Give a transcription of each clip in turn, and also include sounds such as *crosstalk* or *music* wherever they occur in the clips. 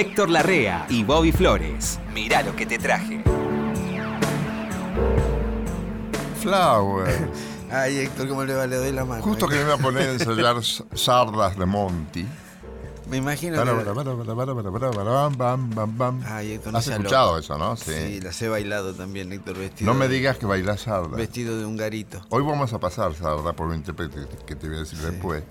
Héctor Larrea y Bobby Flores. Mirá lo que te traje. Flower. *laughs* Ay, Héctor, ¿cómo le va? Le doy la mano. Justo que me iba a poner a *laughs* ensayar sardas de Monty. Me imagino que... Ay, Héctor, no ¿Has escuchado loco. eso, no? Sí. Sí. las he bailado también, Héctor, vestido. No me digas que bailas sarda. Vestido de un garito. Hoy vamos a pasar sarda por un intérprete que te voy a decir después.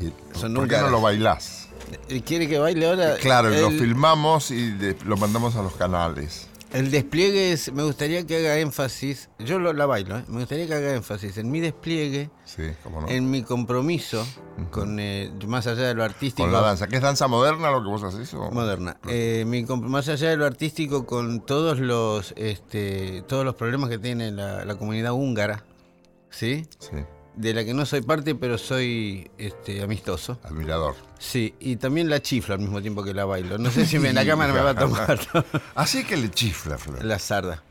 Y- Son ¿Por qué no lo bailás? ¿Y ¿Quiere que baile ahora? Claro, y lo El- filmamos y de- lo mandamos a los canales. El despliegue es, me gustaría que haga énfasis, yo lo, la bailo, ¿eh? me gustaría que haga énfasis en mi despliegue, Sí, cómo no. en mi compromiso con, eh, más allá de lo artístico. Con la danza. ¿Qué es danza moderna lo que vos haces? o? Moderna. Eh, mi más allá de lo artístico, con todos los, este, todos los problemas que tiene la, la comunidad húngara, ¿sí? Sí, De la que no soy parte, pero soy este, amistoso. admirador. Sí, y también la chiflo al mismo tiempo que la bailo. No sé si me, la cámara me va a *laughs* tomar. Así que le chifla, Flor. la sarda.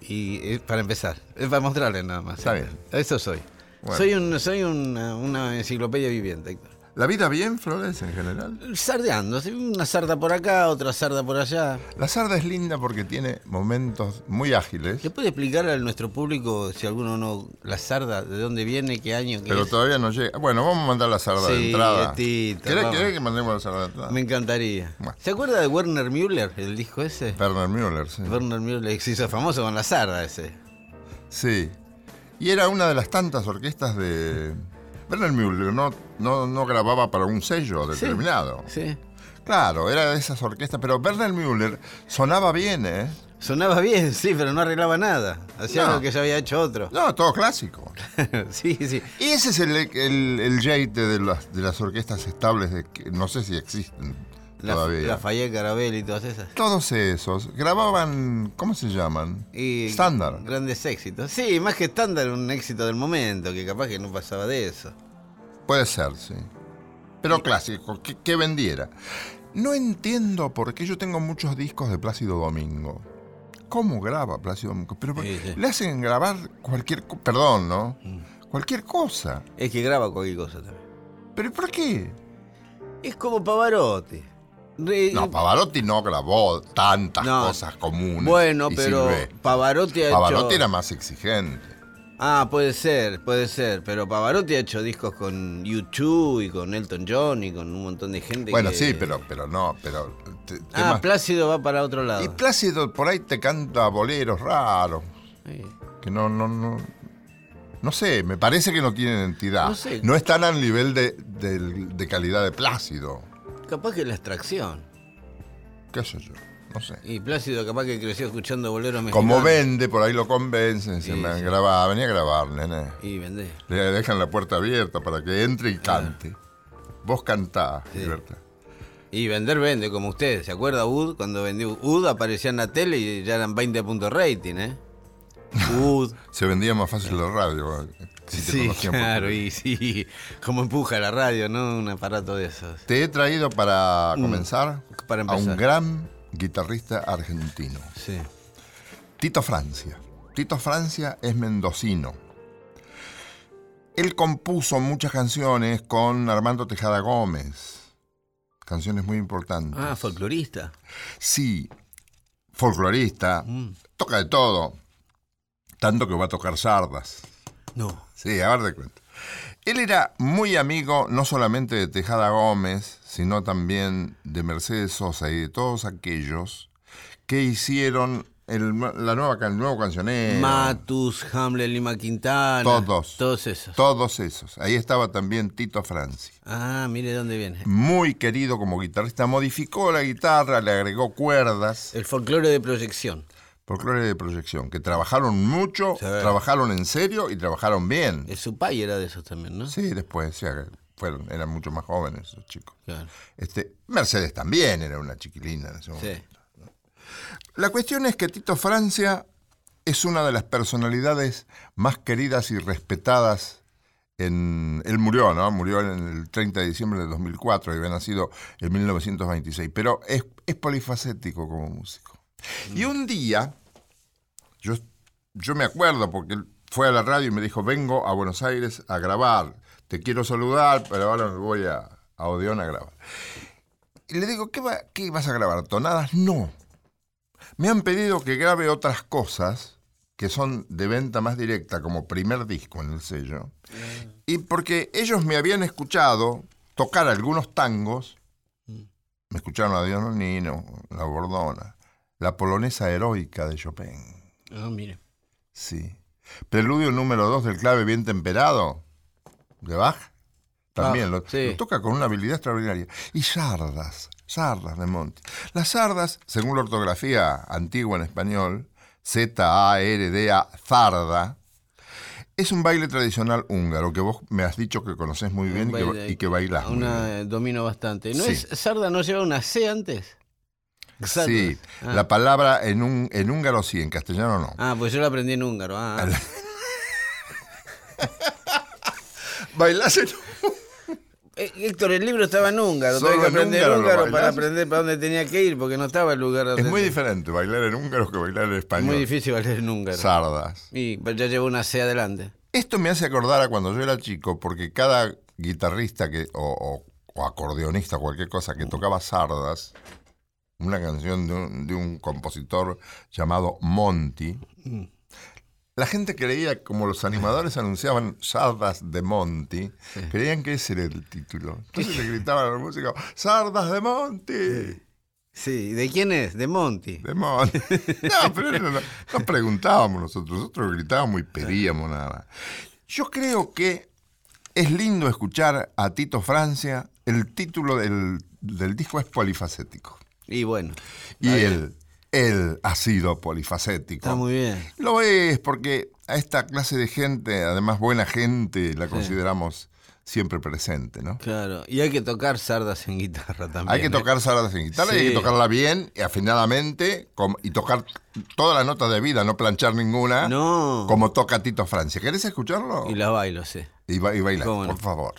Y eh, para empezar, es para mostrarle nada más. Está bien. Eso soy. Bueno. Soy, un, soy una, una enciclopedia viviente. ¿La vida bien, Flores, en general? Sardeando, una sarda por acá, otra sarda por allá. La sarda es linda porque tiene momentos muy ágiles, ¿Le puede explicar a nuestro público, si alguno no, la sarda, de dónde viene, qué año, qué pero es? todavía no llega. Bueno, vamos a mandar la sarda de entrada. Tito, ¿Querés, que mandemos la sarda de entrada? Me encantaría. Bueno. ¿Se acuerda de Werner Müller, el disco ese? Werner Müller, sí. Werner Müller se hizo famoso con la sarda ese. Sí. Y era una de las tantas orquestas de. Werner Müller no, no, no grababa para un sello determinado. Sí. Claro, era de esas orquestas, pero Werner Müller sonaba bien, ¿eh? Sonaba bien, sí, pero no arreglaba nada. Hacía No. algo que ya había hecho otro. No, todo clásico. *laughs* sí, sí. Y ese es el, el, el jeite de las, de las orquestas estables, de que no sé si existen La, todavía. Carabel y todas esas. Todos esos grababan, ¿cómo se llaman? Estándar. Grandes éxitos. Sí, más que estándar, un éxito del momento, que capaz que no pasaba de eso. Puede ser, sí. Pero clásico, que, que vendiera. No entiendo por qué yo tengo muchos discos de Plácido Domingo. ¿Cómo graba Plácido Domingo? Pero Sí, sí. le hacen grabar cualquier... Perdón, ¿no? Mm. Cualquier cosa. Es que graba cualquier cosa también. ¿Pero por qué? Es como Pavarotti. No, Pavarotti no grabó tantas No. cosas comunes. Bueno, pero. Pavarotti ha Pavarotti hecho... era más exigente. Ah, puede ser, puede ser. Pero Pavarotti ha hecho discos con U2 y con Elton John y con un montón de gente Bueno, que- sí, pero, pero no, pero... te- Ah, temas- Plácido va para otro lado. y Plácido por ahí te canta boleros raros. Sí. que no, no, no. No sé, me parece que no tienen entidad. No sé. están al nivel de, del- de calidad de Plácido. Capaz que la extracción. ¿Qué sé yo? No sé. Y Plácido capaz que creció escuchando boleros mexicanos. Como vende, por ahí lo convencen. Se Sí, me sí. graba, venía a grabar, nene. Y vendé. Le dejan la puerta abierta para que entre y cante. Vos cantás, Sí. Y vender vende, como usted. ¿Se acuerda UD? Cuando vendió UD aparecía en la tele y ya eran 20 puntos rating, ¿eh? *laughs* UD. Se vendía más fácil la radio. eh, Si te sí, conocían claro, y sí. Como empuja la radio, ¿no? Un aparato de esos. Te he traído para comenzar, Mm. para a empezar. un gran guitarrista argentino. Sí. Tito Francia. Tito Francia es mendocino. Él compuso muchas canciones con Armando Tejada Gómez. Canciones muy importantes. Ah, folclorista. Sí, folclorista, Mm. toca de todo. Tanto que va a tocar sardas. No. Sí, a ver de cuenta. Él era muy amigo no solamente de Tejada Gómez, sino también de Mercedes Sosa y de todos aquellos que hicieron el, la nueva, el nuevo cancionero. Matus, Hamlet, Lima Quintana. Todos. Todos esos. Todos esos. Ahí estaba también Tito Francia. ah, mire dónde viene. Muy querido como guitarrista. Modificó la guitarra, le agregó cuerdas. El folclore de proyección. Folclore de proyección. Que trabajaron mucho, trabajaron en serio y trabajaron bien. El Supay era de esos también, ¿no? Sí, después, sí, fueron, eran mucho más jóvenes esos chicos. Claro. Este, Mercedes también era una chiquilina en ese Sí. momento. La cuestión es que Tito Francia es una de las personalidades más queridas y respetadas en... Él murió, ¿no? Murió en el 30 de diciembre de 2004 y había nacido en 1926, pero es, es polifacético como músico. Y un día, yo, yo me acuerdo porque él fue a la radio y me dijo, vengo a Buenos Aires a grabar, te quiero saludar, pero ahora me voy a, a Odeón a grabar. Y le digo, ¿qué, va- qué vas a grabar? ¿Tonadas? No. Me han pedido que grabe otras cosas que son de venta más directa, como primer disco en el sello. Y porque ellos me habían escuchado tocar algunos tangos, me escucharon a Dios Nino, La Bordona, la polonesa heroica de Chopin. Ah, mire. Sí. Preludio número 2 del clave bien temperado de Bach. También lo, sí. lo toca con una habilidad extraordinaria. Y sardas, sardas de Monti. Las sardas, según la ortografía antigua en español, Z-A-R-D-A, zarda, es un baile tradicional húngaro que vos me has dicho que conoces muy bien y que, y que bailás. muy Una bien. eh, domino bastante. ¿No Sí. es Sarda no lleva una C antes? Sarda. Sí, Ah. la palabra en, un, en húngaro sí, en castellano no. Ah, pues yo la aprendí en húngaro. Ah, *laughs* Bailás en Eh, Héctor, el libro estaba en húngaro. Solo Tuve que en aprender húngaro para aprender para dónde tenía que ir, porque no estaba el lugar donde. Es muy diferente bailar en húngaro que bailar en español. Muy difícil bailar en húngaro. Sardas. Y ya llevo una C adelante. Esto me hace acordar a cuando yo era chico, porque cada guitarrista que, o, o- o acordeonista, cualquier cosa que tocaba sardas, una canción de un, de un compositor llamado Monty, la gente creía, como los animadores anunciaban sardas de Monty, creían que ese era el título. Entonces le gritaban a la música, sardas de Monty. Sí, ¿de quién es? De Monty. De Monty. No, pero no, no, no preguntábamos nosotros, nosotros gritábamos y pedíamos nada más. Yo creo que es lindo escuchar a Tito Francia. El título del, del disco es polifacético. Y bueno, Y él, él ha sido polifacético. está muy bien. Lo es porque a esta clase de gente, además buena gente, la consideramos siempre presente, ¿no? Claro. Y hay que tocar sardas en guitarra también. Hay que ¿eh? tocar sardas en guitarra y hay que tocarla bien y afinadamente y tocar todas las notas de vida, no planchar ninguna, No. como toca Tito Francia. ¿Querés escucharlo? Y la bailo, sí. Y, ba- y bailar, ¿Cómo no? por favor.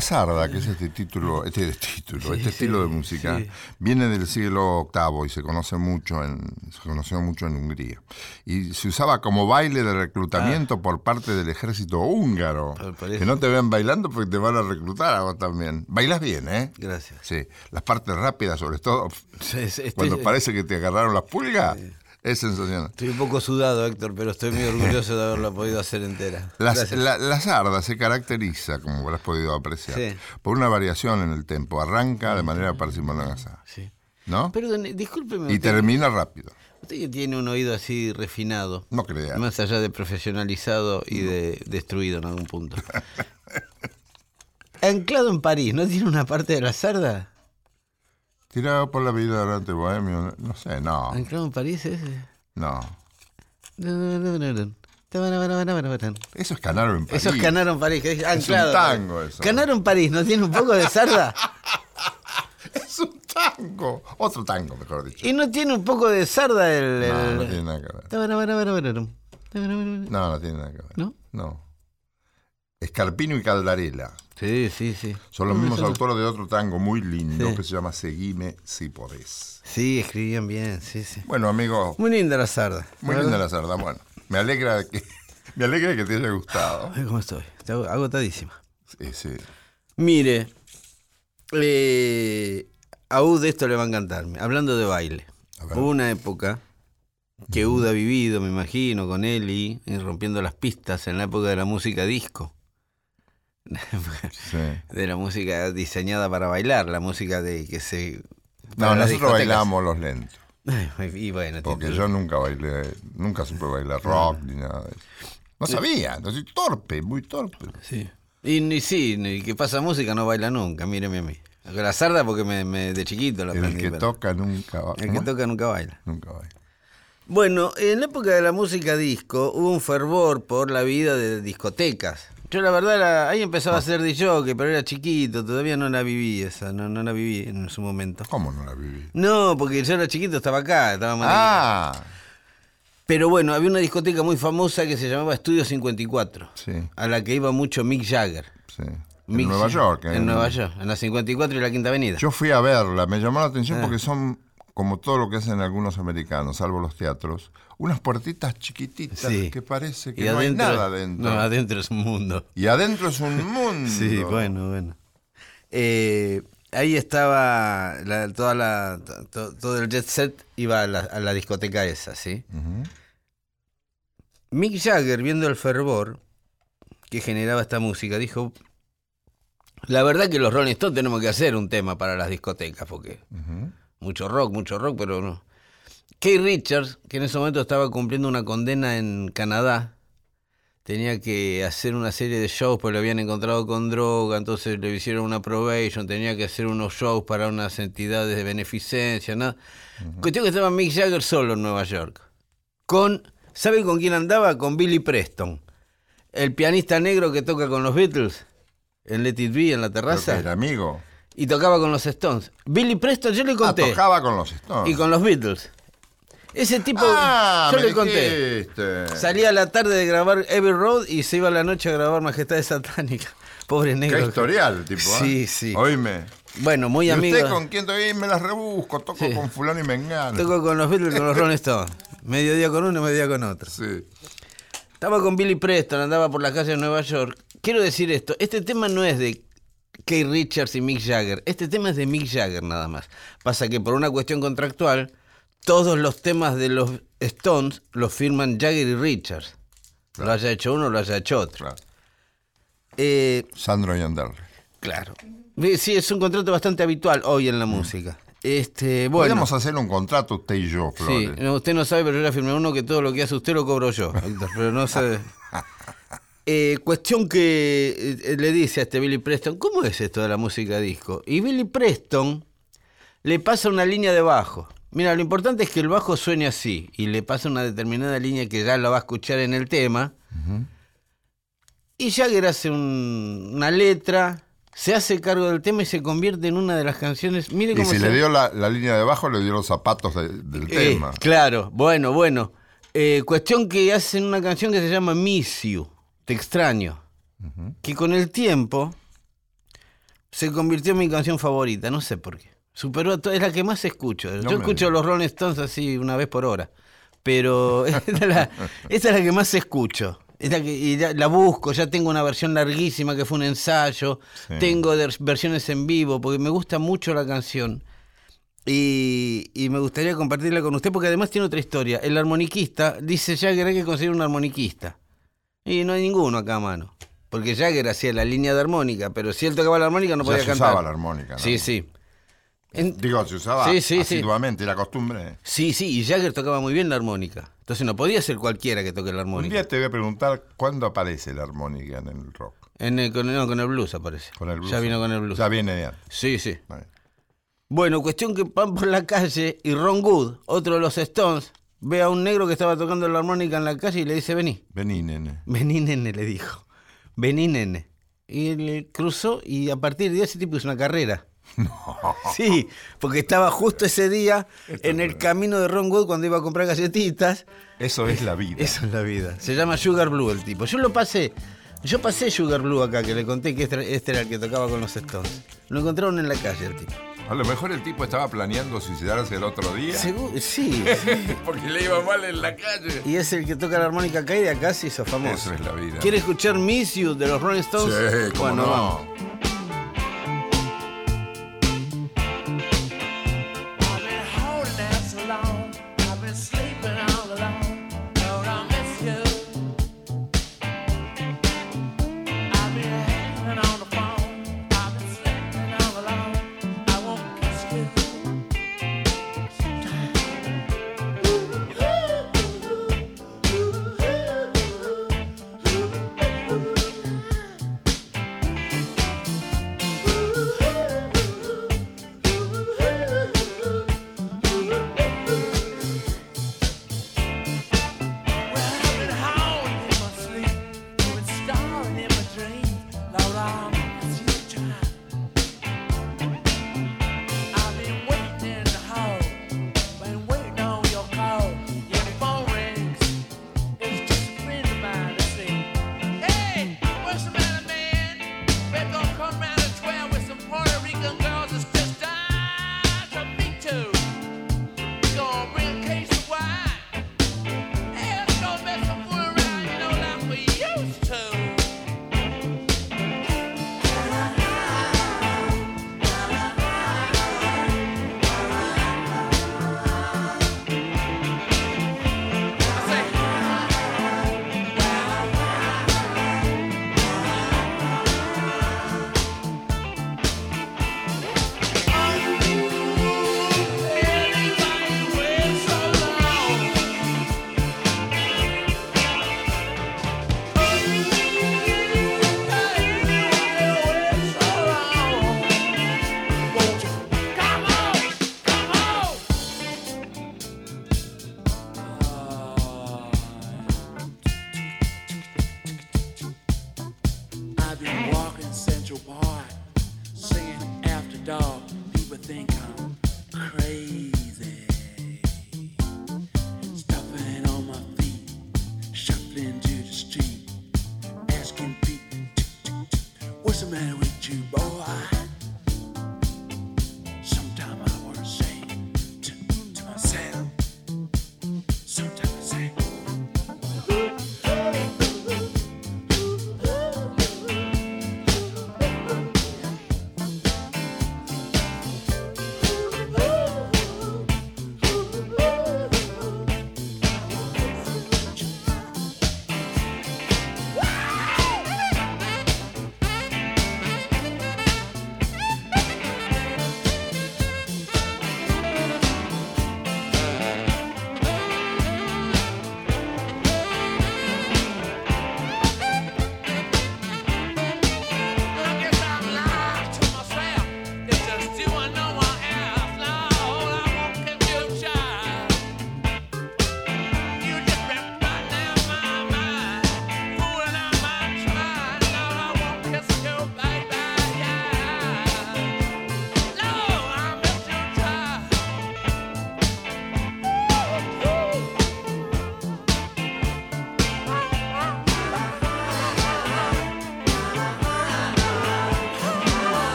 La sarda, que es este título, este título, este estilo de música, viene del siglo VIII y se conoce mucho en, se conoció mucho en Hungría. Y se usaba como baile de reclutamiento Ah. por parte del ejército húngaro. Que no te vean bailando porque te van a reclutar a vos también. Bailas bien, ¿eh? Gracias. Sí. Las partes rápidas, sobre todo, Sí, sí, cuando parece que te agarraron las pulgas, es sensacional. Estoy un poco sudado, Héctor, pero estoy muy orgulloso de haberla podido hacer entera. Las- la, la sarda se caracteriza, como habrás podido apreciar, Sí. por una variación en el tempo. Arranca de manera parsimoniosa, Sí. ¿no? Perdón, discúlpeme. Y usted, termina rápido. usted que tiene un oído así refinado, No creas. más allá de profesionalizado y de destruido en algún punto. *laughs* Anclado en París, ¿no tiene una parte de la sarda? Tirado por la vida durante bohemio, no sé, no, Anclado en París es. no. Eso es Canaro en París. Eso es Canaro en París. que es anclado. tango eso. Canaro en París, ¿no tiene un poco de sarda? *laughs* Es un tango. Otro tango, mejor dicho. ¿Y no tiene un poco de sarda el...? No, no tiene nada que ver. ¿No? No, no tiene nada que ver. ¿No? No. Escarpino y Caldarela Sí, sí, sí. son los mismos autores de otro tango muy lindo Sí. que se llama Seguime si podés. Sí, escribían bien, sí, sí. Bueno, amigo, Muy linda la sarda. muy linda la sarda. Bueno, me alegra que, *laughs* me alegra que te haya gustado. Ay, ¿Cómo estoy? Está agotadísima. Sí, sí. Mire, eh, a Ud esto le va a encantar. Hablando de baile. Hubo una época que Ud ha vivido, me imagino, con Eli, rompiendo las pistas en la época de la música disco. Sí. *laughs* de la música diseñada para bailar, la música de que se... No, nosotros bailamos los lentos. Y bueno, Porque yo nunca bailé, nunca supe bailar rock ni nada de eso. No sabía, entonces torpe, muy torpe. Sí. Y, ni sí, ni que pasa música no baila nunca, míreme a mí. La sarda porque me, me- de chiquito la El aprendí. que pero toca nunca va- el ¿cómo que toca nunca baila. Nunca baila. Bueno, en la época de la música disco hubo un fervor por la vida de discotecas. Yo la verdad era- ahí empezaba a ser DJ, pero era chiquito, todavía no la viví esa, no, no la viví en su momento. ¿Cómo no la viví? No, porque yo era chiquito, estaba acá, estaba más Ah, Pero bueno, había una discoteca muy famosa que se llamaba Estudio 54, sí, a la que iba mucho Mick Jagger. sí. En Nueva York. En Nueva York, en la 54 y la Quinta Avenida. Yo fui a verla, me llamó la atención Ah. porque son, como todo lo que hacen algunos americanos, salvo los teatros, unas puertitas chiquititas Sí. que parece que y no hay nada adentro. No, adentro es un mundo. Y adentro es un *laughs* mundo. Sí, bueno, bueno. Eh, ahí estaba la- toda la, to- todo el jet set iba a la, a la discoteca esa, ¿sí? Mick Jagger, viendo el fervor que generaba esta música, dijo, la verdad que los Rolling Stones tenemos que hacer un tema para las discotecas, porque mucho rock, mucho rock, pero no. Kay Richards, que en ese momento estaba cumpliendo una condena en Canadá, tenía que hacer una serie de shows porque lo habían encontrado con droga, entonces le hicieron una probation, tenía que hacer unos shows para unas entidades de beneficencia, nada. Cuestión que estaba Mick Jagger solo en Nueva York. Con, ¿sabe con quién andaba? Con Billy Preston, el pianista negro que toca con los Beatles en Let It Be en la terraza era amigo. y tocaba con los Stones. Billy Preston, yo le Ah, conté. tocaba con los Stones. Y con los Beatles. Ese tipo, Ah, yo me le conté. dijiste. Salía a la tarde de grabar Every Road y se iba a la noche a grabar Majestades Satánicas. *laughs* Pobre Qué negro. historial, tipo. ¿eh? Sí, sí. Oíme. Bueno, muy ¿Y amigo. usted con quién todavía me las rebusco? Toco Sí. con fulano y mengano. Toco con los Beatles y con los Rolling Stones. Medio día con uno, medio día con otro. Sí. Estaba con Billy Preston, andaba por la calle de Nueva York. Quiero decir esto, este tema no es de Kay Richards y Mick Jagger, este tema es de Mick Jagger nada más. Pasa que por una cuestión contractual, todos los temas de los Stones los firman Jagger y Richards. Lo haya hecho uno, lo haya hecho otro. Claro. Eh, Sandro y Anderle. claro. Eh, Sí, es un contrato bastante habitual hoy en la música. Este, bueno. Podríamos hacer un contrato usted y yo, Sí, Flores. no, usted no sabe, pero yo le firmé uno que todo lo que hace usted lo cobro yo, Héctor, pero no sabe. *laughs* Eh, cuestión que le dice a este Billy Preston, ¿cómo es esto de la música disco? Y Billy Preston le pasa una línea de bajo. Mira, lo importante es que el bajo suene así, y le pasa una determinada línea que ya la va a escuchar en el tema. Y Jagger hace un- una letra, se hace cargo del tema y se convierte en una de las canciones. Mire Y cómo si se- le dio la, la línea de abajo, le dio los zapatos de- del eh, tema. Claro, bueno, bueno. Eh, cuestión que hacen una canción que se llama Miss You, Te extraño, que con el tiempo se convirtió en mi canción favorita, no sé por qué. Superó a es la que más escucho. No Yo escucho los Rolling Stones así una vez por hora, pero *laughs* esta es la, es la que más escucho. Es la que y ya la busco, ya tengo una versión larguísima que fue un ensayo, Sí. tengo versiones en vivo, porque me gusta mucho la canción. Y, y me gustaría compartirla con usted porque además tiene otra historia. El armoniquista dice Jagger hay que conseguir un armoniquista. Y no hay ninguno acá a mano. Porque Jagger hacía la línea de armónica, pero si él tocaba la armónica no Ya podía se cantar. usaba la armónica, ¿no? Sí, sí. En- Digo, se usaba Sí, sí, sí. asiduamente, era costumbre. sí, sí, y Jagger tocaba muy bien la armónica. Entonces no podía ser cualquiera que toque la Un armónica. día te voy a preguntar cuándo aparece la armónica en el rock. En el- con, no, con el blues aparece. Con el blues. Ya vino con el blues. Ya viene de antes. Sí, sí. Bueno, cuestión que van por la calle y Ron Wood, otro de los Stones, ve a un negro que estaba tocando la armónica en la calle y le dice, vení. Vení, nene. Vení, nene, le dijo. Vení, nene. Y él cruzó y a partir de ese tipo hizo una carrera. *laughs* Sí, porque estaba justo ese día en el camino de Ron Wood cuando iba a comprar galletitas. Eso es la vida. Eso es la vida. Se llama Sugar Blue el tipo. Yo lo pasé. Yo pasé Sugar Blue acá, que le conté que este, este era el que tocaba con los Stones. Lo encontraron en la calle el tipo. A lo mejor el tipo estaba planeando suicidarse el otro día. *laughs* Sí, sí. Porque le iba mal en la calle. Y es el que toca la armónica acá y de acá se hizo famoso. Eso es la vida. ¿Quiere escuchar Miss You de los Rolling Stones? Sí, cómo bueno, no. vamos.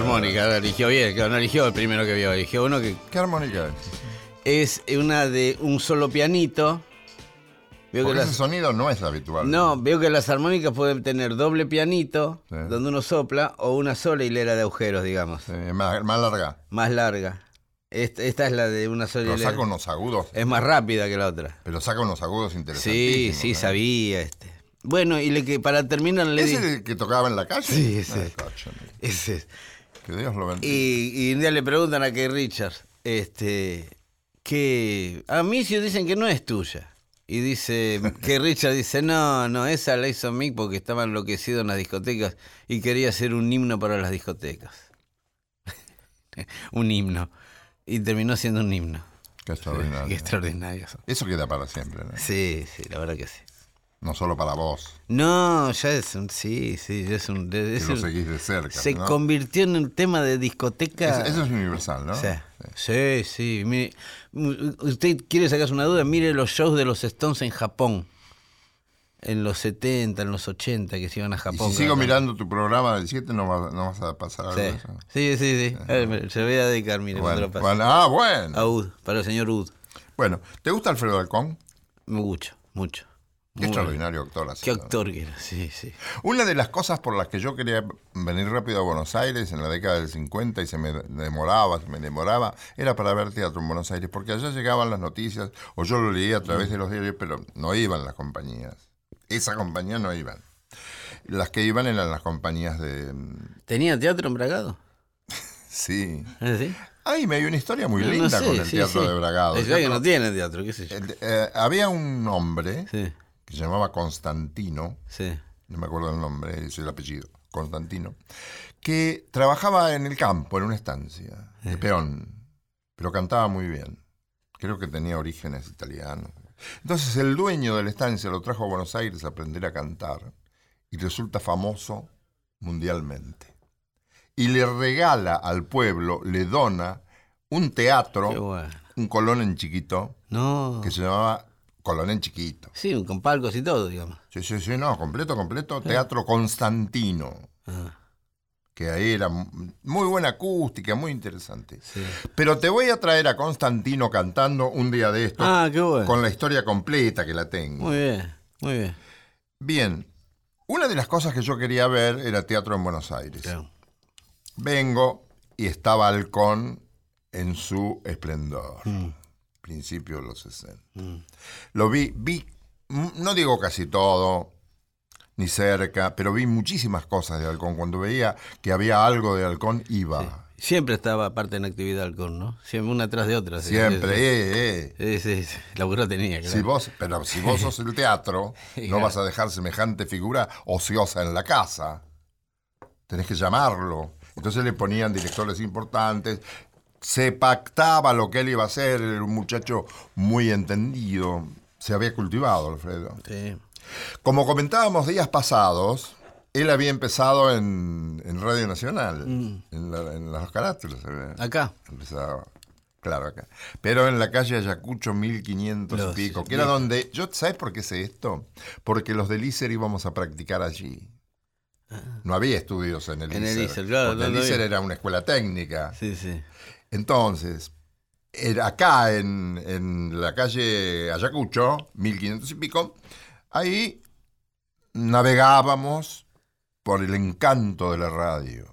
La armónica, eligió bien, claro, no eligió el primero que vio, eligió uno que ¿Qué armónica es? es una de un solo pianito. Veo que ese las, sonido no es habitual. no, veo que las armónicas pueden tener doble pianito, Sí. donde uno sopla, o una sola hilera de agujeros, digamos, Sí, más, más larga. más larga. Esta, esta es la de una sola Pero hilera. saca unos agudos. Es más rápida que la otra. Pero saca unos agudos Sí, interesantísimos. sí, ¿eh? sabía este. Bueno, y le que para terminar le ¿Es di. el que tocaba en la calle? Sí, ese. Ay, cocho, Ese es. Que Dios lo bendiga. Y, y un día le preguntan a Kay Richards, este, que a mí sí dicen que no es tuya. Y dice, *laughs* que Richards dice, no, no, esa la hizo Mick porque estaba enloquecido en las discotecas y quería hacer un himno para las discotecas. *laughs* un himno. Y terminó siendo un himno. Qué extraordinario. Qué extraordinario. Eso queda para siempre, ¿no? Sí, sí, la verdad que sí. No solo para vos, No, ya es un, sí, sí, ya es un... que es lo un- seguís de cerca. se ¿no? convirtió en un tema de discoteca. Es- eso es universal, ¿no? Sí, sí, sí. Mire, usted quiere sacarse una duda, mire los shows de los Stones en Japón. En los 70, en los 80, que se iban a Y Japón. si sigo mirando tu programa del 7, no, vas- no vas a pasar algo de eso. Sí, sí, sí. sí. A ver, se lo voy a dedicar, mire, cuando Bueno, lo bueno, ah, bueno. A Ud, para el señor Ud. Bueno, ¿te gusta Alfredo Alcón? Mucho, mucho. Qué Muy extraordinario actor. ha Qué actor que era, sí, sí. Una de las cosas por las que yo quería venir rápido a Buenos Aires en la década del 50 y se me demoraba, se me demoraba, era para ver teatro en Buenos Aires, porque allá llegaban las noticias, o yo lo leía a través de los diarios, pero no iban las compañías. Esa compañía no iban. Las que iban eran las compañías de... mm, ¿Tenía teatro en Bragado? *laughs* Sí. ¿Ah, ¿Sí? Ay, me hay una historia muy no linda sé, con el sí, teatro sí. de Bragado. Es que no tiene teatro, qué sé yo. eh, había un hombre Sí, que se llamaba Constantino, sí. no me acuerdo el nombre, es el apellido, Constantino, que trabajaba en el campo, en una estancia, de peón, pero cantaba muy bien. Creo que tenía orígenes italianos. Entonces el dueño de la estancia lo trajo a Buenos Aires a aprender a cantar y resulta famoso mundialmente. Y le regala al pueblo, le dona un teatro, bueno. un colón en chiquito, No. que se llamaba Colón en chiquito. Sí, con palcos y todo, digamos. Sí, sí, sí, no, completo, completo. Teatro Constantino, Ah, que ahí era muy buena acústica, muy interesante. sí. Pero te voy a traer a Constantino cantando un día de esto, Ah, qué bueno. con la historia completa que la tengo. Muy bien, muy bien. Bien, una de las cosas que yo quería ver era teatro en Buenos Aires. Claro. Vengo y estaba Halcón en su esplendor, Mm. Principio de los 60. Lo vi, vi, mm, no digo casi todo, ni cerca, pero vi muchísimas cosas de Halcón. Cuando veía que había algo de Halcón, iba. Siempre estaba aparte en actividad alcohol, ¿no? Siempre una tras de otra. sí. Siempre, eh, eh. Sí, sí, sí. Laburo tenía, claro. Si vos, pero si vos sos el teatro, *laughs* no Claro. vas a dejar semejante figura ociosa en la casa. Tenés que llamarlo. Entonces le ponían directores importantes. Se pactaba lo que él iba a hacer. Era un muchacho muy entendido. Se había cultivado, Alfredo. Sí. Como comentábamos días pasados, él había empezado en, en Radio Nacional, Mm. en, la- en los carácteres. había Acá. Empezaba, claro, acá. Pero en la calle Ayacucho 1500 y Los- pico, que era donde. yo ¿Sabes por qué sé esto? Porque los del ISER íbamos a practicar allí. No había estudios en el Ah. En el. ISER, claro, no, el no había. era una escuela técnica. Sí, sí. Entonces, era acá en, en la calle Ayacucho, 1500 y pico, ahí navegábamos por el encanto de la radio,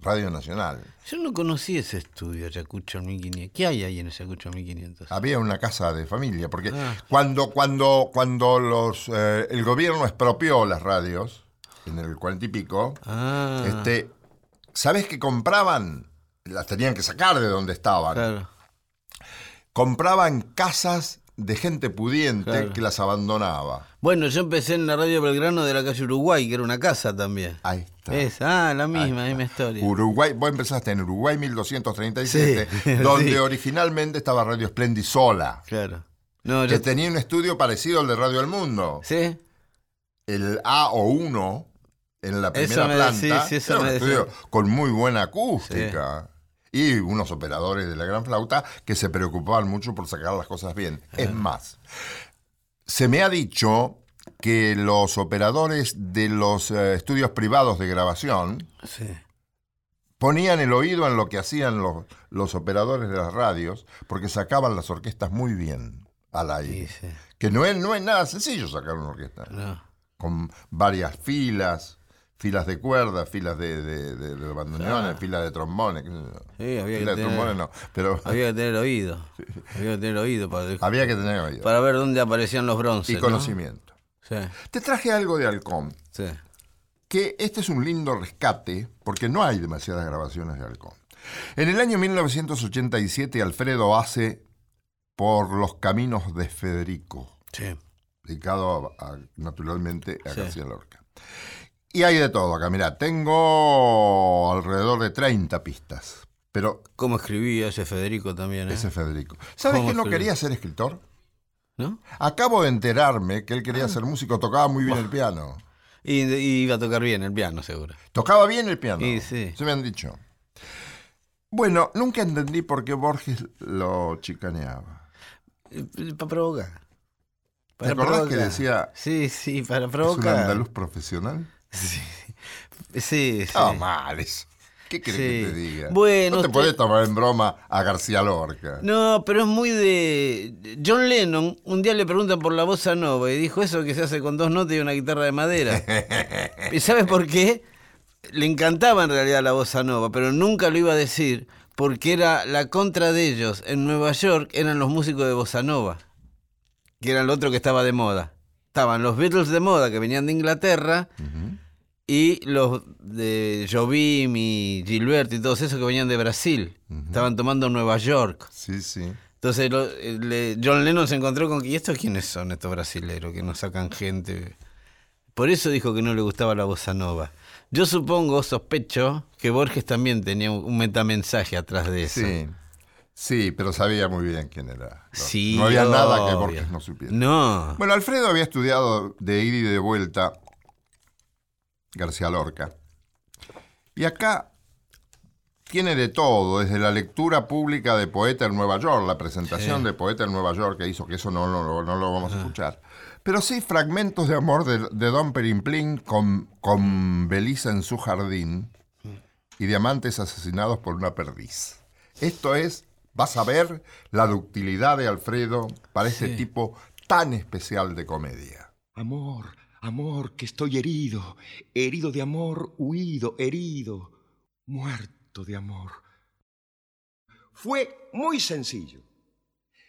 Radio Nacional. Yo no conocí ese estudio, Ayacucho 1500. ¿Qué hay ahí en Ayacucho 1500? Había una casa de familia, porque Ah. cuando, cuando, cuando los, eh, el gobierno expropió las radios, en el cuarenta y pico, Ah, este, ¿sabes qué compraban? Las tenían que sacar de donde estaban. claro. compraban casas de gente pudiente Claro. que las abandonaba. Bueno, yo empecé en la radio Belgrano de la calle Uruguay, que era una casa también. Ahí está. Es, ah, la misma, misma historia. Uruguay, vos empezaste en Uruguay 1237, *laughs* Sí, donde sí. originalmente estaba Radio Splendid sola, Claro. No, que yo... tenía un estudio parecido al de Radio El Mundo. ¿Sí? El A o 1 en la primera Eso me planta, decís, sí, eso era un me estudio con muy buena acústica. Y unos operadores de la gran flauta que se preocupaban mucho por sacar las cosas bien. Es más, se me ha dicho que los operadores de los eh, estudios privados de grabación, Sí. ponían el oído en lo que hacían los, los operadores de las radios, porque sacaban las orquestas muy bien al aire. Sí, sí. Que no es, no es nada sencillo sacar una orquesta. No. Con varias filas, filas de cuerdas, filas de, de, de- de bandoneones, Claro. filas de trombones. Sí, había que filas de tener- trombones no, pero *laughs* Había que tener oído. *laughs* Había que tener oído para, había que tener oído. para ver dónde aparecían los bronces. y ¿no? conocimiento. Sí, Te traje algo de Halcón, sí. que este es un lindo rescate, porque no hay demasiadas grabaciones de Halcón. En el año 1987, Alfredo hace Por los caminos de Federico, Sí. dedicado a- a- naturalmente a. García Lorca. Y hay de todo acá, mirá, tengo alrededor de 30 pistas, pero ¿Cómo escribía ese Federico también? eh? ese es Federico. ¿Sabes ¿Cómo que no quería ser escritor? ¿No? Acabo de enterarme que él quería Ah. ser músico, tocaba muy bien el piano. Y, y iba a tocar bien el piano, seguro. Tocaba bien el piano. Y sí. Se me han dicho. Bueno, nunca entendí por qué Borges lo chicaneaba. Para provocar. ¿Te acordás que decía, Sí, sí, para ¿Es un provocar. andaluz profesional? Sí, sí. mal eso. ¿Qué querés que te diga? Bueno, no te usted- podés tomar en broma a García Lorca. No, pero es muy de. John Lennon, un día le preguntan por la bossa nova y dijo eso que se hace con dos notas y una guitarra de madera. *laughs* ¿Y sabes por qué? Le encantaba en realidad la bossa nova, pero nunca lo iba a decir porque era la contra de ellos. En Nueva York eran los músicos de bossa nova, que era lo otro que estaba de moda. Estaban los Beatles de moda que venían de Inglaterra y los de Jobim y Gilberto y todos esos que venían de Brasil. Estaban tomando Nueva York. Sí, sí. Entonces lo- eh, le- John Lennon se encontró con que, ¿y estos quiénes son estos brasileros que nos sacan gente? Por eso dijo que no le gustaba la bossa nova. Yo supongo, sospecho, que Borges también tenía un metamensaje atrás de eso. Sí. Sí, pero sabía muy bien quién era. No, Sí, no había nada que. Borges no supiera. No. Bueno, Alfredo había estudiado de ida y de vuelta García Lorca. Y acá tiene de todo, desde la lectura pública de Poeta en Nueva York, la presentación Sí. de Poeta en Nueva York que hizo, que eso no, no, no lo vamos a escuchar. Pero sí fragmentos de amor de, de Don Perimplín con, con Belisa en su jardín y diamantes asesinados por una perdiz. Esto es, vas a ver la ductilidad de Alfredo para este Sí. tipo tan especial de comedia. Amor, amor, que estoy herido, herido de amor, huido, herido, muerto de amor. Fue muy sencillo.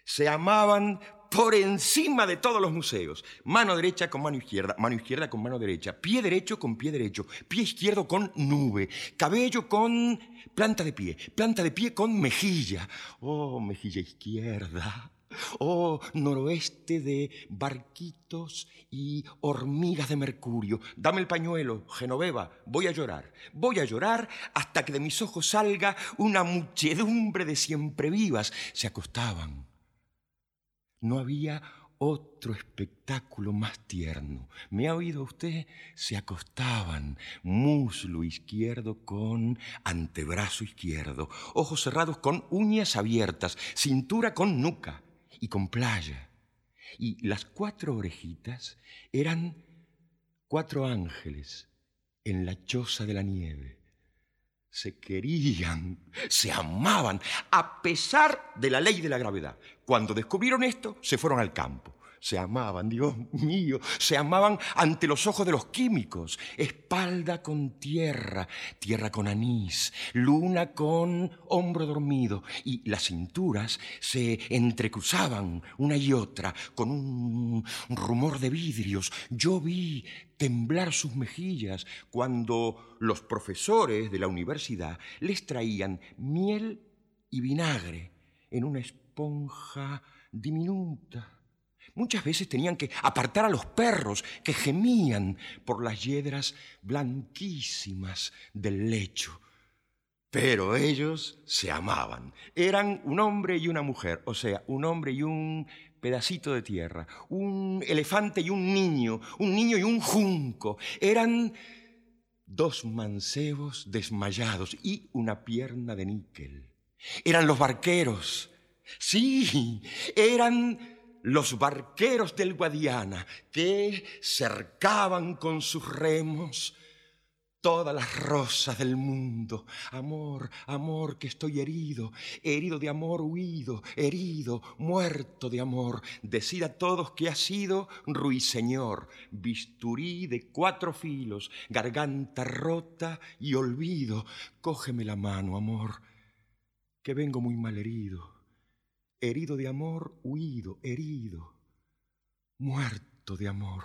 Se amaban por encima de todos los museos. Mano derecha con mano izquierda, mano izquierda con mano derecha, pie derecho con pie derecho, pie izquierdo con nube, cabello con planta de pie, planta de pie con mejilla. Oh, mejilla izquierda. Oh, noroeste de barquitos y hormigas de mercurio. Dame el pañuelo, Genoveva, voy a llorar. Voy a llorar hasta que de mis ojos salga una muchedumbre de siempre vivas. Se acostaban. No había otro espectáculo más tierno. ¿Me ha oído usted? Se acostaban, muslo izquierdo con antebrazo izquierdo, ojos cerrados con uñas abiertas, cintura con nuca y con playa. Y las cuatro orejitas eran cuatro ángeles en la choza de la nieve. Se querían, se amaban, a pesar de la ley de la gravedad. Cuando descubrieron esto, se fueron al campo. Se amaban, Dios mío, se amaban ante los ojos de los químicos. Espalda con tierra, tierra con anís, luna con hombro dormido. Y las cinturas se entrecruzaban una y otra con un rumor de vidrios. Yo vi temblar sus mejillas cuando los profesores de la universidad les traían miel y vinagre en una esponja diminuta. Muchas veces tenían que apartar a los perros que gemían por las yedras blanquísimas del lecho. Pero ellos se amaban. Eran un hombre y una mujer, o sea, un hombre y un pedacito de tierra, un elefante y un niño, un niño y un junco. Eran dos mancebos desmayados y una pierna de níquel. Eran los barqueros. Sí, eran los barqueros del Guadiana que cercaban con sus remos todas las rosas del mundo. Amor, amor, que estoy herido, herido de amor huido, herido, muerto de amor. Decid a todos que ha sido ruiseñor, bisturí de cuatro filos, garganta rota y olvido. Cógeme la mano, amor, que vengo muy mal herido, herido de amor huido, herido, muerto de amor.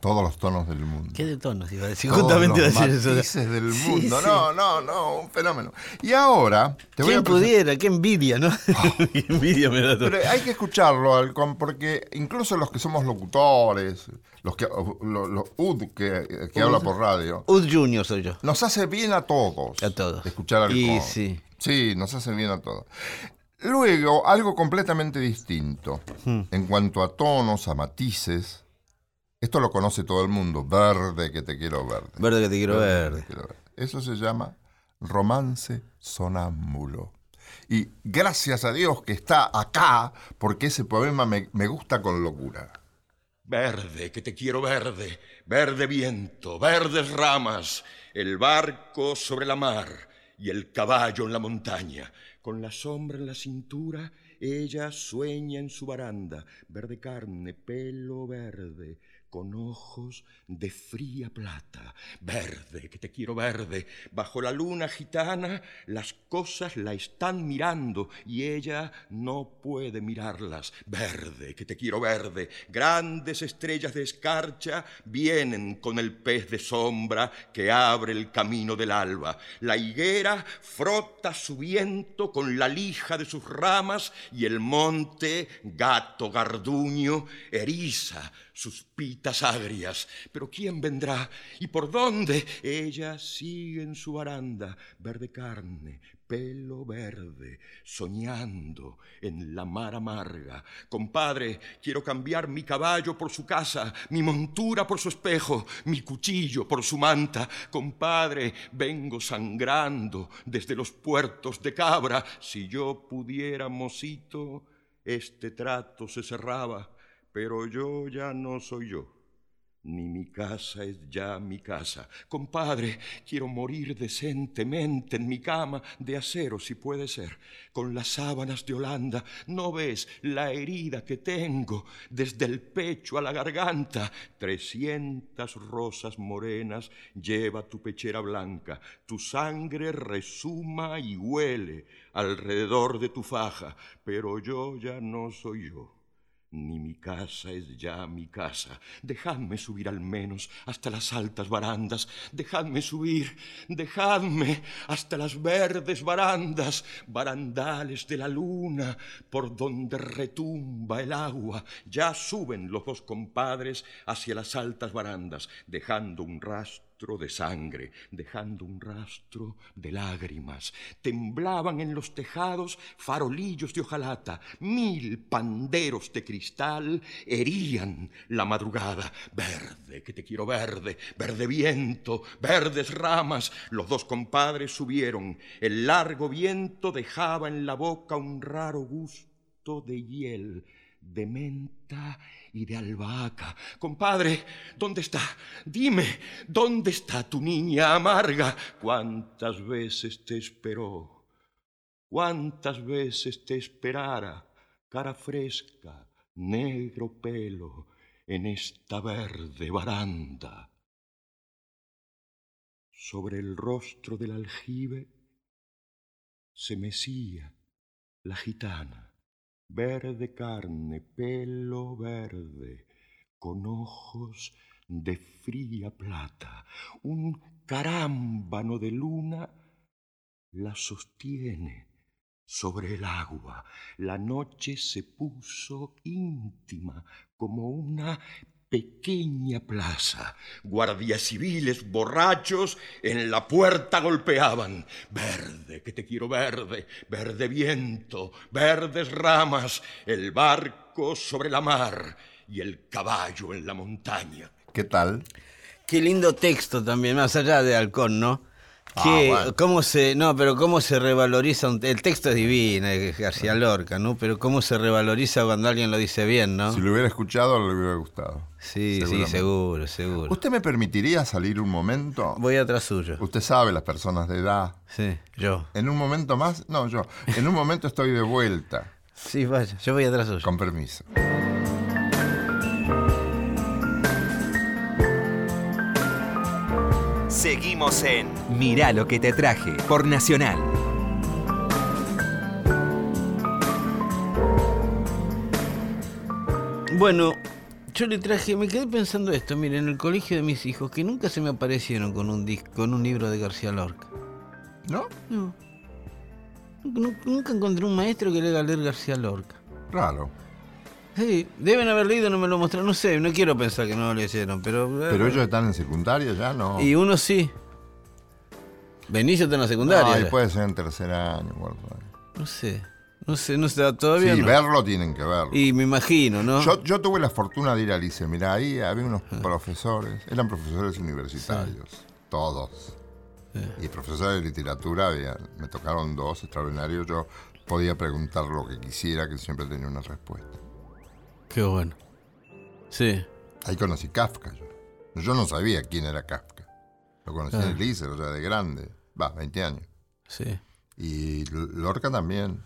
Todos los tonos del mundo. ¿Qué de tonos iba a decir? Todos Justamente iba a decir eso. matices del Sí, mundo. sí. No, no, no, un fenómeno. Y ahora te voy a ¿Quién pudiera? Qué envidia, ¿no? *laughs* *laughs* Qué envidia me da todo. Pero hay que escucharlo, Halcón, porque incluso los que somos locutores, los que los, los UD que, que habla por radio, Ud Junior soy yo. nos hace bien a todos. A todos. Escuchar Halcón. Y sí. Sí, nos hace bien a todos. Luego, algo completamente distinto. Hmm. En cuanto a tonos, a matices, esto lo conoce todo el mundo. Verde, que te quiero verde. Verde que te quiero Verde, ver. que te quiero verde. Eso se llama romance sonámbulo. Y gracias a Dios que está acá, porque ese poema me, me gusta con locura. Verde, que te quiero verde, verde viento, verdes ramas, el barco sobre la mar y el caballo en la montaña. Con la sombra en la cintura, ella sueña en su baranda, verde carne, pelo verde, con ojos de fría plata. Verde, que te quiero verde, bajo la luna gitana, las cosas la están mirando y ella no puede mirarlas. Verde, que te quiero verde, grandes estrellas de escarcha vienen con el pez de sombra que abre el camino del alba. La higuera frota su viento con la lija de sus ramas y el monte, gato garduño, eriza sus agrias. Pero ¿quién vendrá? ¿Y por dónde? Ella sigue en su baranda, verde carne, pelo verde, soñando en la mar amarga. Compadre, quiero cambiar mi caballo por su casa, mi montura por su espejo, mi cuchillo por su manta. Compadre, vengo sangrando desde los puertos de cabra. Si yo pudiera, mocito, este trato se cerraba, pero yo ya no soy yo ni mi casa es ya mi casa. Compadre, quiero morir decentemente en mi cama de acero, si puede ser, con las sábanas de Holanda. ¿No ves la herida que tengo desde el pecho a la garganta? Trescientas rosas morenas lleva tu pechera blanca. Tu sangre resuma y huele alrededor de tu faja, pero yo ya no soy yo ni mi casa es ya mi casa. Dejadme subir al menos hasta las altas barandas. Dejadme subir, dejadme hasta las verdes barandas, barandales de la luna, por donde retumba el agua. Ya suben los dos compadres hacia las altas barandas, dejando un rastro de sangre, dejando un rastro de lágrimas. Temblaban en los tejados farolillos de hojalata, mil panderos de cristal herían la madrugada. Verde, que te quiero verde, verde viento, verdes ramas. Los dos compadres subieron. El largo viento dejaba en la boca un raro gusto de hiel de menta y de albahaca. Compadre, ¿dónde está? Dime, ¿dónde está tu niña amarga? ¿Cuántas veces te esperó? ¿Cuántas veces te esperara? Cara fresca, negro pelo, en esta verde baranda. Sobre el rostro del aljibe se mecía la gitana verde carne, pelo verde, con ojos de fría plata. Un carámbano de luna la sostiene sobre el agua. La noche se puso íntima como una pequeña plaza. Guardias civiles borrachos en la puerta golpeaban. Verde, que te quiero verde, verde viento, verdes ramas, el barco sobre la mar y el caballo en la montaña. ¿Qué tal? Qué lindo texto también, más allá de Halcón, ¿no? Ah, ¿Qué? bueno. ¿Cómo se.? No, pero ¿cómo se revaloriza? un- el texto es divino, es García Lorca, ¿no? Pero ¿cómo se revaloriza cuando alguien lo dice bien, no? Si lo hubiera escuchado, le hubiera gustado. Sí, sí, seguro, seguro. ¿Usted me permitiría salir un momento? Voy atrás suyo. Usted sabe, las personas de edad. Sí, yo. En un momento más, no, yo. En un momento estoy de vuelta. Sí, vaya, yo voy atrás suyo. Con permiso. Seguimos en Mirá lo que te traje por Nacional. Bueno, yo le traje, me quedé pensando esto, mire, en el colegio de mis hijos, que nunca se me aparecieron con un disco, con un libro de García Lorca. ¿No? No. Nunca, encontré un maestro que le haga leer García Lorca. Raro. Sí, deben haber leído, no me lo mostraron, no sé, no quiero pensar que no lo leyeron, pero... Pero ellos están en secundaria ya, ¿no? Y uno sí. Benicio está en la secundaria. Ya. puede ser en tercer año. cuarto año. No sé, no sé, no sé, todavía Sí, no. verlo tienen que verlo. Y me imagino, ¿no? Yo, yo tuve la fortuna de ir al ICE. Mirá, ahí había unos profesores, eran profesores universitarios, todos. Y profesores de literatura, había, me tocaron dos extraordinarios. Yo podía preguntar lo que quisiera, que siempre tenía una respuesta. Qué bueno. Sí. Ahí conocí Kafka. Yo, yo no sabía quién era Kafka. Lo conocí en el ICE, o sea, de grande. Va, 20 años. Sí. Y Lorca también.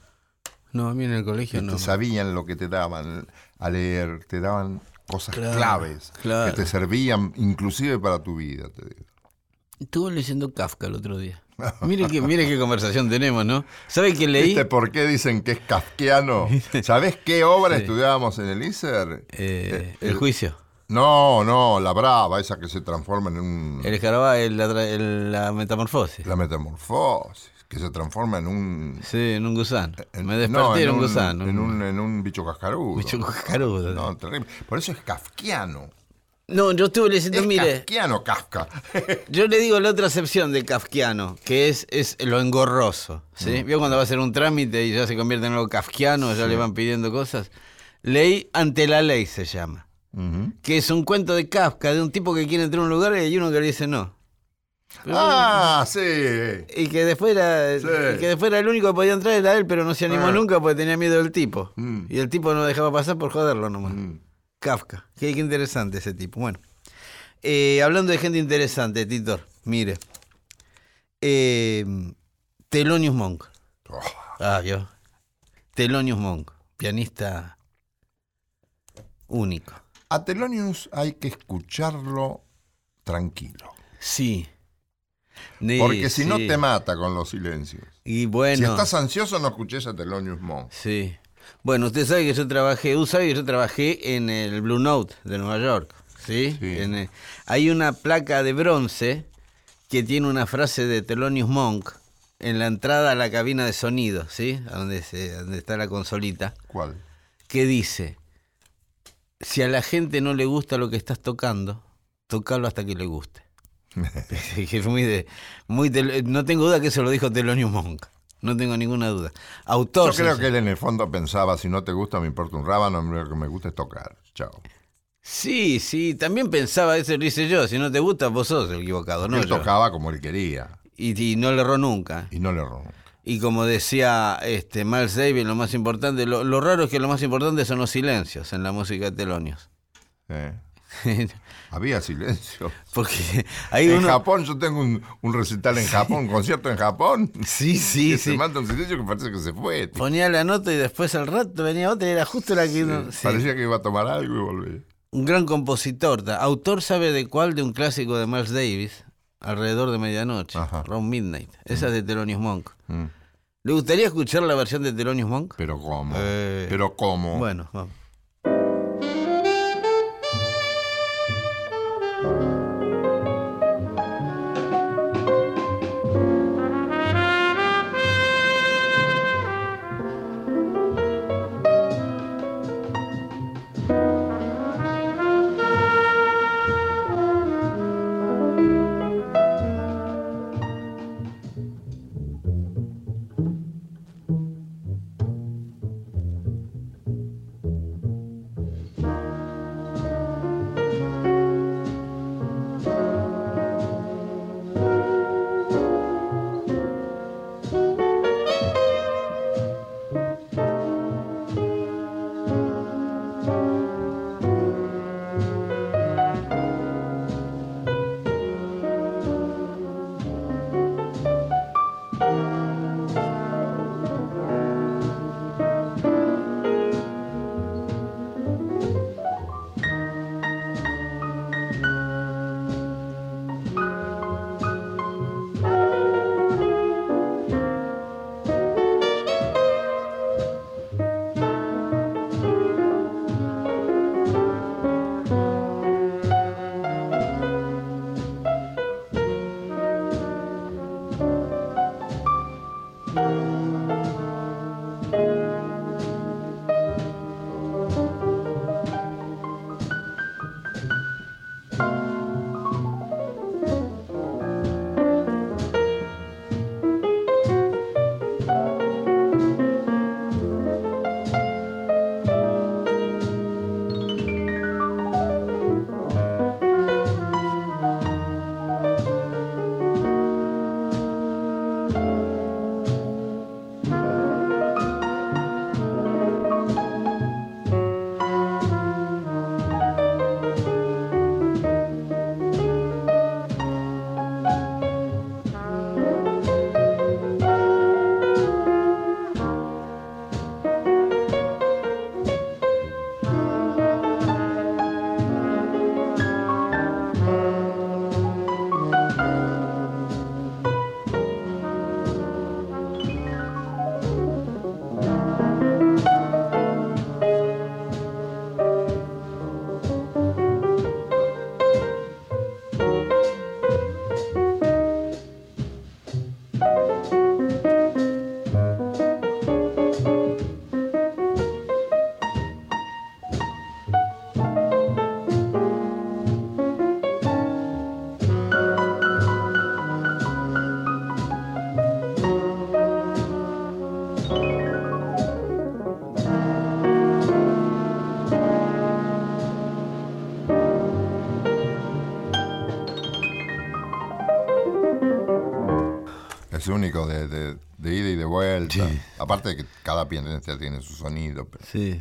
No, a mí en el colegio no. te sabían lo que te daban a leer, te daban cosas Claro, claves claro. que te servían inclusive para tu vida, te digo. Estuve leyendo Kafka el otro día. Mire qué, mire qué conversación tenemos, ¿no? ¿Sabe qué leí? ¿Viste por qué dicen que es kafkiano? *laughs* ¿Sabés qué obra estudiábamos en el ISER? Eh, el juicio. No, no, la brava, esa que se transforma en un... El escarabajo, el- el- la metamorfosis. La metamorfosis, que se transforma en un... Sí, en un gusano. en- Me desperté no, en en un gusano. En un, en un bicho cascarudo. bicho cascarudo. No, terrible. Por eso es kafkiano. No, yo estuve leyendo, Es mire, kafkiano Kafka. *laughs* yo le digo la otra acepción de kafkiano, que es, es lo engorroso. ¿sí? Mm. ¿Vio cuando va a hacer un trámite y ya se convierte en algo kafkiano, ya le van pidiendo cosas? Leí Ante la ley se llama, que es un cuento de Kafka, de un tipo que quiere entrar a un lugar y hay uno que le dice no. Ah, sí. Y que después era, Sí. y que después era el único que podía entrar era él, pero no se animó Ah. nunca porque tenía miedo del tipo. Mm. Y el tipo no dejaba pasar por joderlo nomás. Mm. Kafka. Qué, qué interesante ese tipo. Bueno. Eh, hablando de gente interesante, Titor, mire. Eh, Monk. Oh, Ah, yo. Thelonious Monk. Pianista único. a Thelonious hay que escucharlo tranquilo. Sí. Porque si no te mata con los silencios. Y bueno. Si estás ansioso, no escuches a Thelonious Monk. Sí. Bueno, usted sabe que yo trabajé, usted sabe que yo trabajé en el Blue Note de Nueva York, ¿sí? Sí. En, eh, hay una placa de bronce que tiene una frase de Thelonious Monk en la entrada a la cabina de sonido, ¿sí? A donde, se, donde está la consolita, ¿Cuál? que dice, si a la gente no le gusta lo que estás tocando, tocalo hasta que le guste. *laughs* *laughs* Es muy de, muy no tengo duda que eso lo dijo Thelonious Monk. No tengo ninguna duda. Autor. Yo creo que él en el fondo pensaba, si no te gusta, me importa un rábano, lo que me gusta es tocar. Chao. Sí, sí, también pensaba, eso lo hice yo, si no te gusta, vos sos el equivocado, no él yo. tocaba como él quería Y, y no le erró nunca. y no le erró. Y como decía este Miles Davis, lo más importante, lo, lo raro es que lo más importante son los silencios en la música de Telonios. ¿eh? *laughs* Había silencio. Porque hay En uno... Japón, yo tengo un, un recital en Japón, un concierto en Japón. Sí, *laughs* sí, que se sí. manda un silencio que parece que se fue. Ponía la nota y después al rato venía otra y era justo la que uno... sí. Parecía que iba a tomar algo y volvía. Un gran compositor. Autor sabe de cuál, de un clásico de Miles Davis, alrededor de medianoche, Ajá. Round Midnight. Esa es de Thelonious Monk. Mm. ¿Le gustaría escuchar la versión de Thelonious Monk? Pero cómo. Eh, Pero cómo. Bueno, vamos. De, de- de ida y de vuelta. Aparte de que cada pianista tiene su sonido, pero Sí.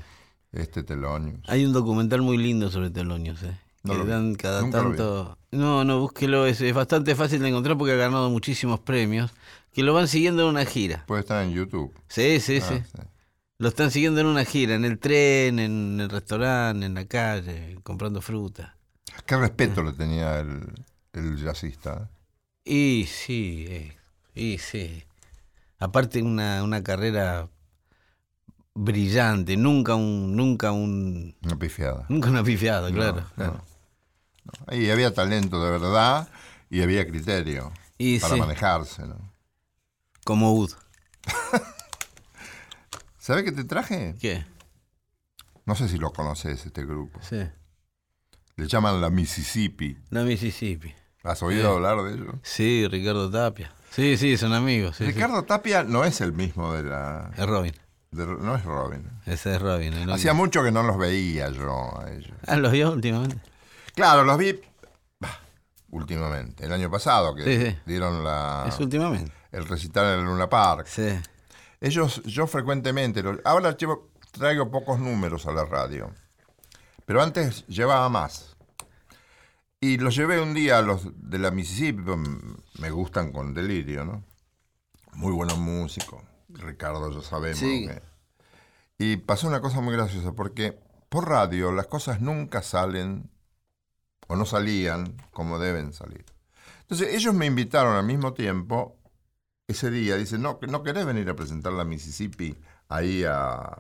este Telonius. Hay un documental muy lindo sobre Telonius, ¿eh? No que lo vi. dan cada Nunca lo vi. tanto. No, no, búsquelo, es, es bastante fácil de encontrar porque ha ganado muchísimos premios. Que lo van siguiendo en una gira. Puede estar en YouTube. Sí, sí, Ah, sí. sí. Lo están siguiendo en una gira, en el tren, en el restaurante, en la calle, comprando fruta. Qué respeto le tenía el, el jazzista. ¿eh? Y sí, eh, y sí. Aparte una, una carrera brillante, nunca un, nunca un, Una pifiada. nunca una pifiada, claro. No, claro. no. Ahí había talento de verdad y había criterio Y para sí, manejarse. ¿no? como Ud. *laughs* ¿Sabes qué te traje? ¿Qué? No sé si lo conoces, este grupo. Sí. Le llaman la Mississippi. La Mississippi. ¿Has oído hablar de ellos? Sí, Ricardo Tapia. Sí, sí, son amigos. sí, sí. Ricardo Tapia no es el mismo de la... Es Robin. de- no es Robin. Ese es Robin. el Hacía mucho que no los veía yo a ellos. Ah, los vio últimamente. Claro, los vi bah, últimamente, el año pasado, que sí. dieron la, Es últimamente. el recital en el Luna Park. Sí. Ellos, yo frecuentemente, los- ahora llevo- traigo pocos números a la radio, pero antes llevaba más. Y los llevé un día a los de la Mississippi, me gustan con delirio, ¿no? Muy buenos músicos, Ricardo, ya sabemos. Sí. que- Y pasó una cosa muy graciosa, porque por radio las cosas nunca salen o no salían como deben salir. Entonces ellos me invitaron al mismo tiempo ese día, dicen, no, ¿no querés venir a presentar la Mississippi ahí a...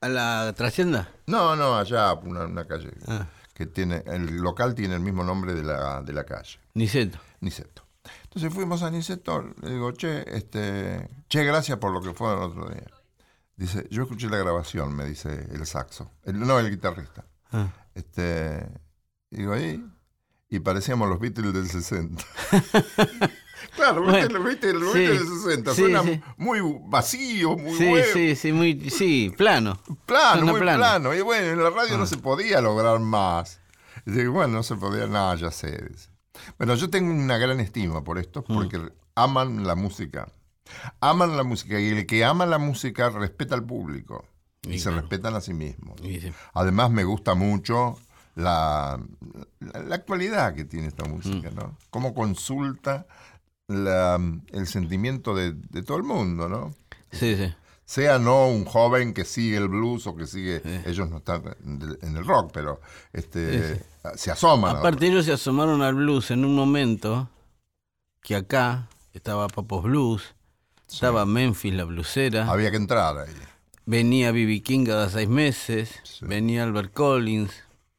¿A la trascienda? No, no, allá, una, una calle Ah, que tiene, el local tiene el mismo nombre de la, de la calle, Niceto. Niceto. Entonces fuimos a Niceto, le digo, che, este, che, gracias por lo que fue el otro día. Dice, yo escuché la grabación, me dice el saxo, el- no, el guitarrista. Ah. Este, digo, ahí, y parecíamos los Beatles del 60. *laughs* claro, Bueno, ¿viste, los Beatles, los sí, Beatles del 60 sí, suenan sí. muy vacíos, muy Sí, sí, sí, muy, sí, plano. plano, Suena muy plano. plano. Y bueno, en la radio Ah. no se podía lograr más. Y bueno, no se podía, nada, ya sé. Bueno, yo tengo una gran estima por esto, Mm. porque aman la música. Aman la música y el que ama la música respeta al público y, Y se claro. respetan a sí mismos. Además me gusta mucho la, la, actualidad que tiene esta música, ¿no? Cómo consulta la- el sentimiento de, de todo el mundo, ¿no? Sí, sí. Sea no un joven que sigue el blues o que sigue, ellos no están en el rock, pero este, se asoman. Aparte ellos se asomaron al blues en un momento que acá estaba Papos Blues, estaba Memphis la blusera, había que entrar ahí. venía B.B. King cada seis meses, venía Albert Collins,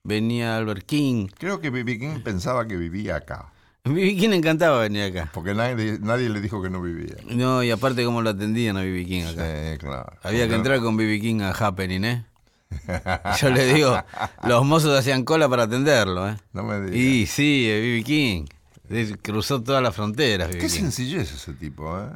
venía Albert King. Creo que B.B. King pensaba que vivía acá, *laughs* B.B. King encantaba venir acá. porque nadie, nadie le dijo que no vivía. No, y aparte cómo lo atendían a B.B. King acá. Sí, claro. Había que entrar con B.B. King a Happening, ¿eh? *laughs* Yo le digo, los mozos hacían cola para atenderlo, ¿eh? No me digas. Y sí, B.B. King. Cruzó todas las fronteras. Qué sencillez ese tipo, ¿eh?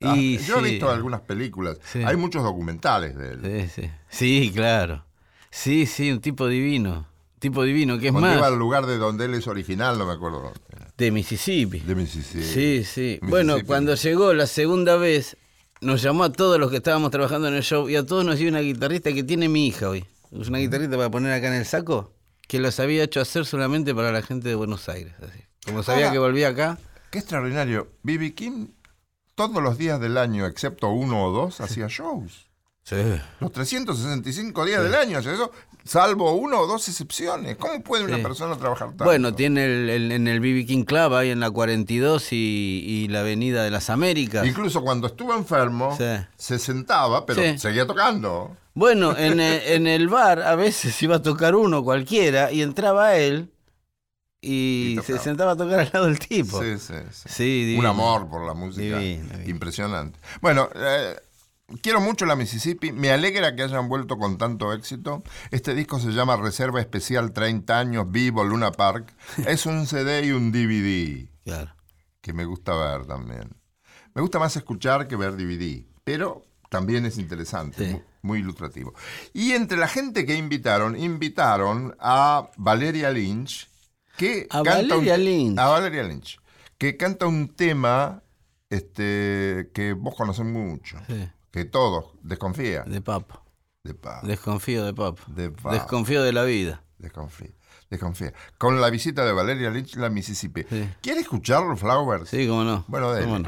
Y Ah, yo he visto algunas películas, Sí. hay muchos documentales de él. Sí, sí. Sí, claro. Sí, sí, un tipo divino. Tipo divino, que es Cuando más, iba al lugar de donde él es original, no me acuerdo dónde de Mississippi. De Mississippi. Sí, sí. Mississippi. Bueno, cuando llegó la segunda vez, nos llamó a todos los que estábamos trabajando en el show y a todos nos dio una guitarrista que tiene mi hija hoy. Es una guitarrista para poner acá en el saco, que los había hecho hacer solamente para la gente de Buenos Aires. Así. Como sabía Ahora- que volvía acá, Qué extraordinario. B.B. King, todos los días del año, excepto uno o dos, hacía shows. Sí. Los 365 días del año, eso, salvo uno o dos excepciones. ¿Cómo puede una persona trabajar tanto? Bueno, tiene el, el- en el BB King Club ahí en la 42 y, y la Avenida de las Américas. Incluso cuando estuvo enfermo, se sentaba, pero seguía tocando. Bueno, en el, *laughs* en el bar a veces iba a tocar uno cualquiera y entraba él y, Y se sentaba a tocar al lado del tipo. Sí, sí, sí. Un amor por la música Divino, divino. impresionante. Bueno, eh, quiero mucho la Mississippi. Me alegra que hayan vuelto con tanto éxito. Este disco se llama Reserva Especial 30 años, Vivo Luna Park. Es un CD y un DVD Claro. que me gusta ver también. Me gusta más escuchar que ver DVD, pero también es interesante, Sí. muy ilustrativo. Y entre la gente que invitaron, invitaron a Valeria Lynch, que A canta un Valeria te- Lynch. a Valeria Lynch, que canta un tema este, que vos conocés mucho, Sí. Que todos desconfían De de Pablo. Desconfío de. De papo. Desconfío de la vida. Desconfía, desconfía. Con la visita de Valeria Lynch la Mississippi. Sí. ¿Quiere escucharlo, Flowers? Sí, cómo no. Bueno, dele.